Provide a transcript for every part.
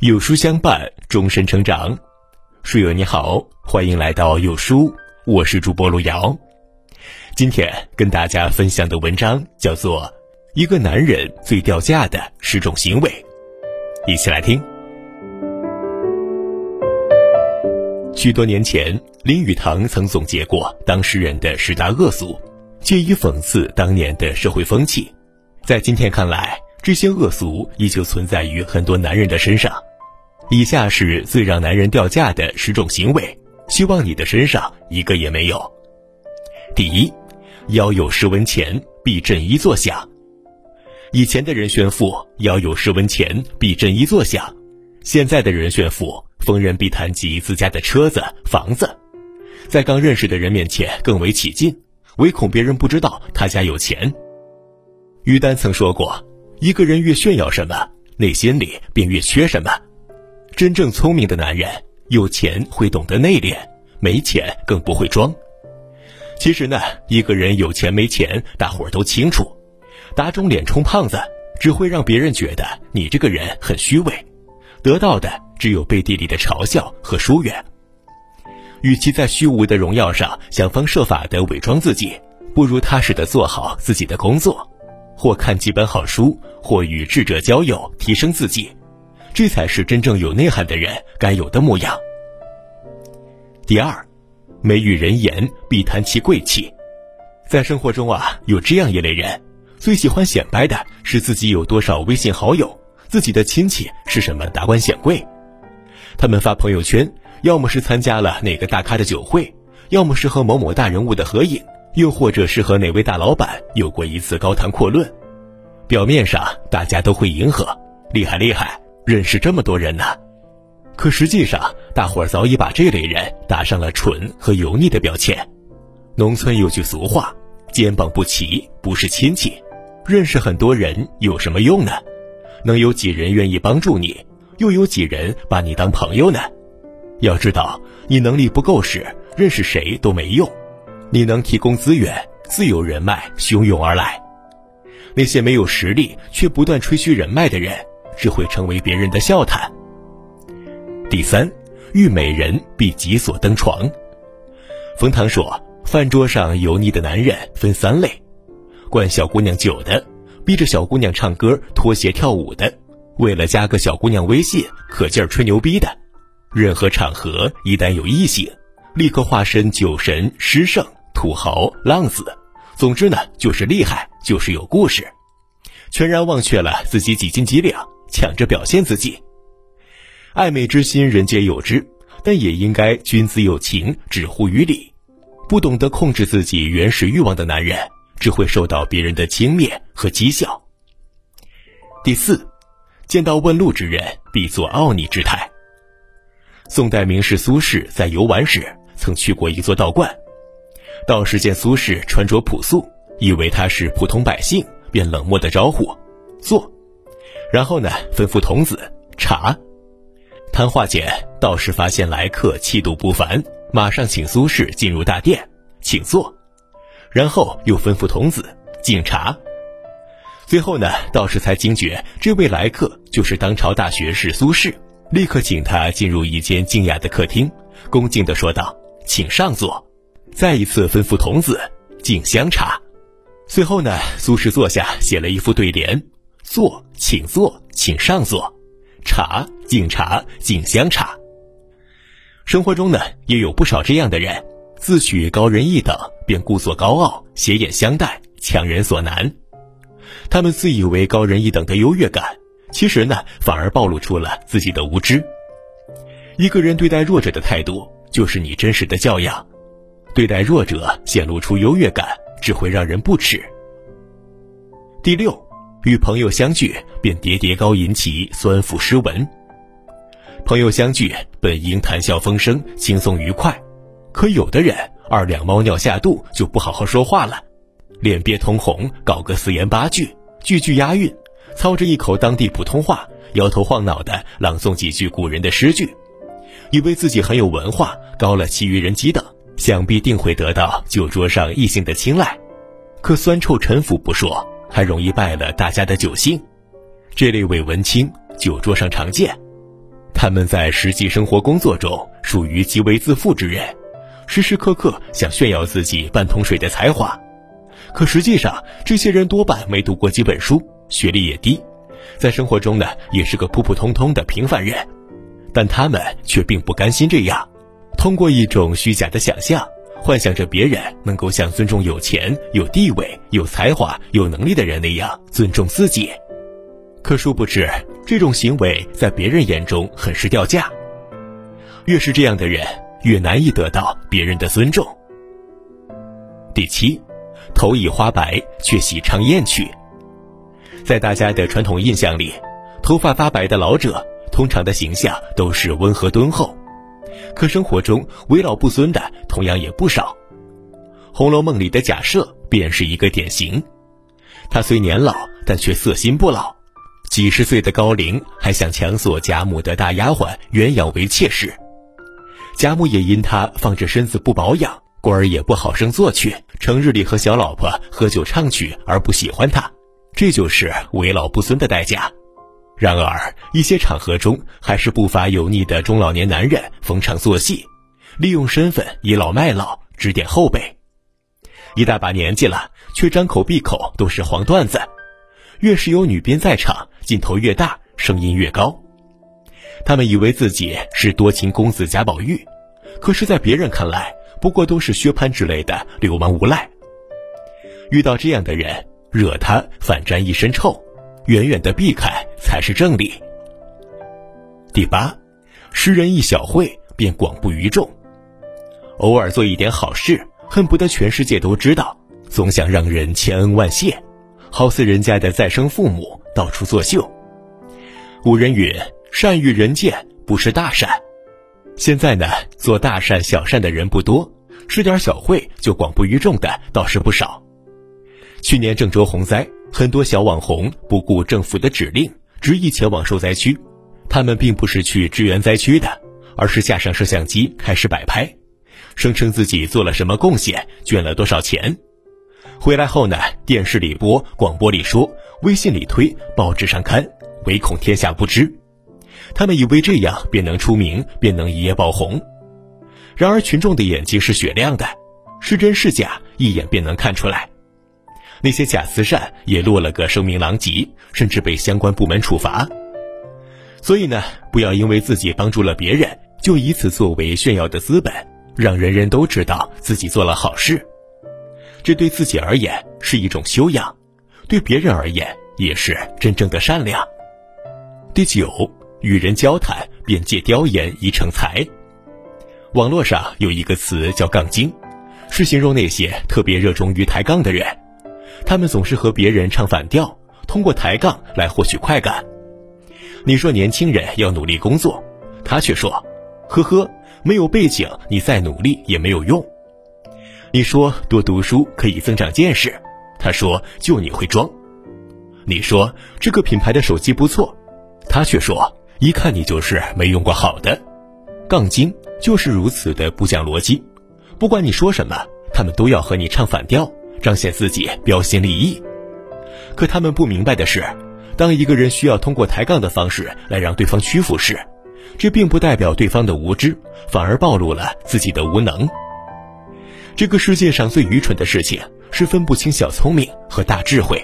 有书相伴，终身成长。书友你好，欢迎来到有书，我是主播路遥。今天跟大家分享的文章叫做《一个男人最掉价的十种行为》，一起来听。许多年前，林语堂曾总结过当事人的十大恶俗，借以讽刺当年的社会风气。在今天看来，这些恶俗依旧存在于很多男人的身上。以下是最让男人掉价的十种行为，希望你的身上一个也没有。第一，腰有十文钱必振衣作响。以前的人炫富，腰有十文钱必振衣作响；现在的人炫富，逢人必谈及自家的车子、房子，在刚认识的人面前更为起劲，唯恐别人不知道他家有钱。于丹曾说过：“一个人越炫耀什么，内心里便越缺什么。”真正聪明的男人，有钱会懂得内敛，没钱更不会装。其实呢，一个人有钱没钱，大伙儿都清楚。打肿脸充胖子，只会让别人觉得你这个人很虚伪，得到的只有背地里的嘲笑和疏远。与其在虚无的荣耀上想方设法的伪装自己，不如踏实的做好自己的工作，或看几本好书，或与智者交友，提升自己。这才是真正有内涵的人该有的模样。第二，美与人言必谈其贵气。在生活中啊，有这样一类人，最喜欢显摆的是自己有多少微信好友，自己的亲戚是什么达官显贵。他们发朋友圈，要么是参加了哪个大咖的酒会，要么是和某某大人物的合影，又或者是和哪位大老板有过一次高谈阔论。表面上大家都会迎合，厉害厉害。认识这么多人呢，可实际上，大伙儿早已把这类人打上了蠢和油腻的标签。农村有句俗话：“肩膀不齐不是亲戚。”认识很多人有什么用呢？能有几人愿意帮助你？又有几人把你当朋友呢？要知道，你能力不够时，认识谁都没用。你能提供资源，自有人脉汹涌而来。那些没有实力却不断吹嘘人脉的人。只会成为别人的笑谈。第三，遇美人必急所登床。冯唐说，饭桌上油腻的男人分三类：灌小姑娘酒的，逼着小姑娘唱歌、脱鞋跳舞的，为了加个小姑娘微信可劲儿吹牛逼的。任何场合一旦有异性，立刻化身酒神、诗圣、土豪、浪子，总之呢，就是厉害，就是有故事，全然忘却了自己几斤几两。抢着表现自己，爱美之心人皆有之，但也应该君子有情，止乎于礼。不懂得控制自己原始欲望的男人，只会受到别人的轻蔑和讥笑。第四，见到问路之人，必作傲睨之态。宋代名士苏轼在游玩时，曾去过一座道观，道士见苏轼穿着朴素，以为他是普通百姓，便冷漠的招呼坐。然后呢，吩咐童子茶。谈话间，道士发现来客气度不凡，马上请苏轼进入大殿，请坐。然后又吩咐童子敬茶。最后呢，道士才惊觉这位来客就是当朝大学士苏轼，立刻请他进入一间静雅的客厅，恭敬地说道：“请上座。”再一次吩咐童子敬香茶。随后呢，苏轼坐下，写了一副对联。坐，请坐，请上座。茶，敬茶，敬香茶。生活中呢，也有不少这样的人，自诩高人一等，便故作高傲，斜眼相待，强人所难。他们自以为高人一等的优越感，其实呢，反而暴露出了自己的无知。一个人对待弱者的态度，就是你真实的教养。对待弱者显露出优越感，只会让人不齿。第六。与朋友相聚，便叠叠高吟起酸腐诗文。朋友相聚本应谈笑风生、轻松愉快，可有的人二两猫尿下肚就不好好说话了，脸憋通红，搞个四言八句，句句押韵，操着一口当地普通话，摇头晃脑的朗诵几句古人的诗句，以为自己很有文化，高了其余人几等，想必定会得到酒桌上异性的青睐。可酸臭陈腐不说。还容易败了大家的酒兴，这类伪文青酒桌上常见。他们在实际生活工作中属于极为自负之人，时时刻刻想炫耀自己半桶水的才华。可实际上，这些人多半没读过几本书，学历也低，在生活中呢，也是个普普通通的平凡人。但他们却并不甘心这样，通过一种虚假的想象，幻想着别人能够像尊重有钱、有地位、有才华、有能力的人那样尊重自己。可殊不知，这种行为在别人眼中很是掉价。越是这样的人，越难以得到别人的尊重。第七。头已花白，却喜唱艳曲。在大家的传统印象里，头发发白的老者通常的形象都是温和敦厚，可生活中为老不尊的同样也不少。《红楼梦》里的贾赦便是一个典型。他虽年老，但却色心不老，几十岁的高龄还想强索贾母的大丫鬟鸳鸯为妾室。贾母也因他放着身子不保养。故而也不好生做去，成日里和小老婆喝酒唱曲而不喜欢他，这就是为老不尊的代价。然而一些场合中，还是不乏油腻的中老年男人逢场作戏，利用身份倚老卖老，指点后辈。一大把年纪了，却张口闭口都是黄段子。越是有女编在场，劲头越大，声音越高。他们以为自己是多情公子贾宝玉，可是，在别人看来，不过都是薛蟠之类的流氓无赖。遇到这样的人，惹他反沾一身臭，远远的避开才是正理。第八，施人一小惠便广布于众，偶尔做一点好事，恨不得全世界都知道，总想让人千恩万谢，好似人家的再生父母，到处作秀。古人云：“善与人见，不是大善。”现在呢，做大善小善的人不多，施点小惠就广布于众的倒是不少。去年郑州洪灾，很多小网红不顾政府的指令，执意前往受灾区。他们并不是去支援灾区的，而是架上摄像机开始摆拍，声称自己做了什么贡献，捐了多少钱。回来后呢，电视里播，广播里说，微信里推，报纸上刊，唯恐天下不知。他们以为这样便能出名，便能一夜爆红。然而群众的眼睛是雪亮的，是真是假一眼便能看出来。那些假慈善也落了个声名狼藉，甚至被相关部门处罚。所以呢，不要因为自己帮助了别人，就以此作为炫耀的资本，让人人都知道自己做了好事。这对自己而言是一种修养，对别人而言也是真正的善良。第九。与人交谈，便借雕言以成才。网络上有一个词叫“杠精”，是形容那些特别热衷于抬杠的人。他们总是和别人唱反调，通过抬杠来获取快感。你说年轻人要努力工作，他却说：“呵呵，没有背景，你再努力也没有用。”你说多读书可以增长见识，他说：“就你会装。”你说这个品牌的手机不错，他却说。一看你就是没用过好的，杠精就是如此的不讲逻辑，不管你说什么，他们都要和你唱反调，彰显自己标新立异。可他们不明白的是，当一个人需要通过抬杠的方式来让对方屈服时，这并不代表对方的无知，反而暴露了自己的无能。这个世界上最愚蠢的事情是分不清小聪明和大智慧。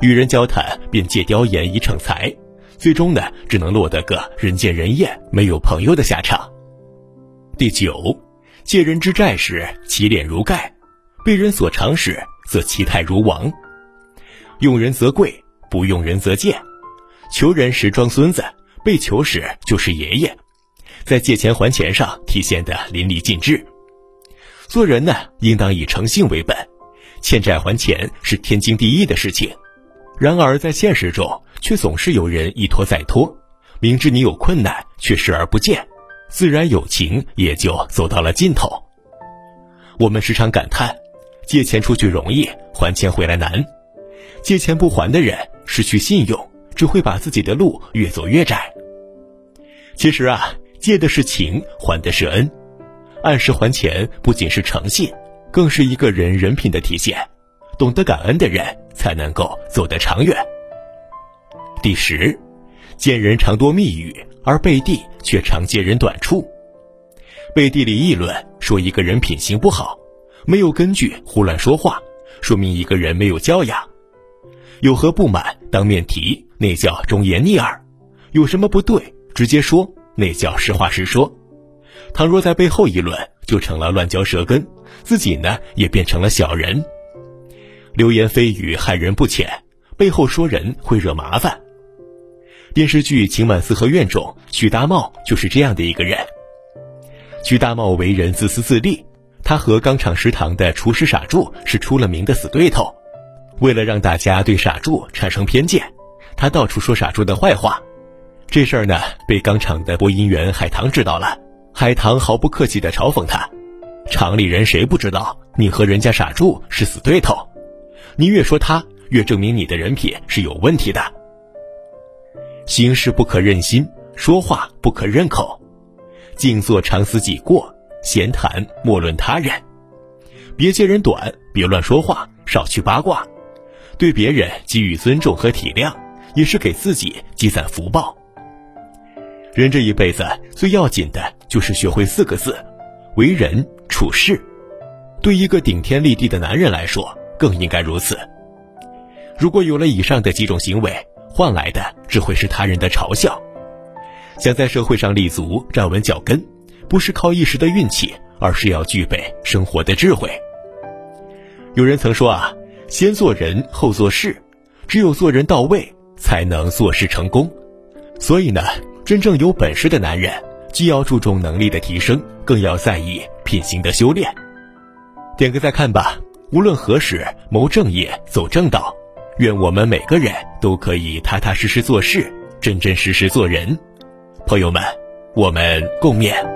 与人交谈便借雕言以逞才。最终呢，只能落得个人见人厌、没有朋友的下场。第九，借人之债时，其脸如盖；被人所长时，则其态如王。用人则贵，不用人则贱。求人时装孙子，被求时就是爷爷，在借钱还钱上体现的淋漓尽致。做人呢，应当以诚信为本，欠债还钱是天经地义的事情。然而在现实中，却总是有人一拖再拖，明知你有困难却视而不见，自然友情也就走到了尽头。我们时常感叹，借钱出去容易，还钱回来难。借钱不还的人失去信用，只会把自己的路越走越窄。其实啊，借的是情，还的是恩，按时还钱不仅是诚信，更是一个人人品的体现。懂得感恩的人，才能够走得长远。第十，见人常多密语，而背地却常揭人短处。背地里议论说一个人品行不好，没有根据胡乱说话，说明一个人没有教养。有何不满当面提，那叫忠言逆耳；有什么不对，直接说，那叫实话实说。倘若在背后议论，就成了乱嚼舌根，自己呢也变成了小人。流言蜚语害人不浅，背后说人会惹麻烦。电视剧《情满四合院》中，许大茂就是这样的一个人。许大茂为人自私自利，他和钢厂食堂的厨师傻柱是出了名的死对头。为了让大家对傻柱产生偏见，他到处说傻柱的坏话。这事儿呢，被钢厂的播音员海棠知道了。海棠毫不客气地嘲讽他：“厂里人谁不知道你和人家傻柱是死对头？你越说他，越证明你的人品是有问题的。行事不可任心，说话不可任口，静坐常思己过，闲谈莫论他人。别揭人短，别乱说话，少去八卦。”对别人给予尊重和体谅，也是给自己积攒福报。人这一辈子最要紧的就是学会四个字：为人处事。对一个顶天立地的男人来说，更应该如此。如果有了以上的几种行为，换来的只会是他人的嘲笑。想在社会上立足、站稳脚跟，不是靠一时的运气，而是要具备生活的智慧。有人曾说啊。先做人后做事，只有做人到位，才能做事成功。所以呢，真正有本事的男人，既要注重能力的提升，更要在意品行的修炼。点个再看吧。无论何时，谋正业，走正道。愿我们每个人都可以踏踏实实做事，真真实实做人。朋友们，我们共勉。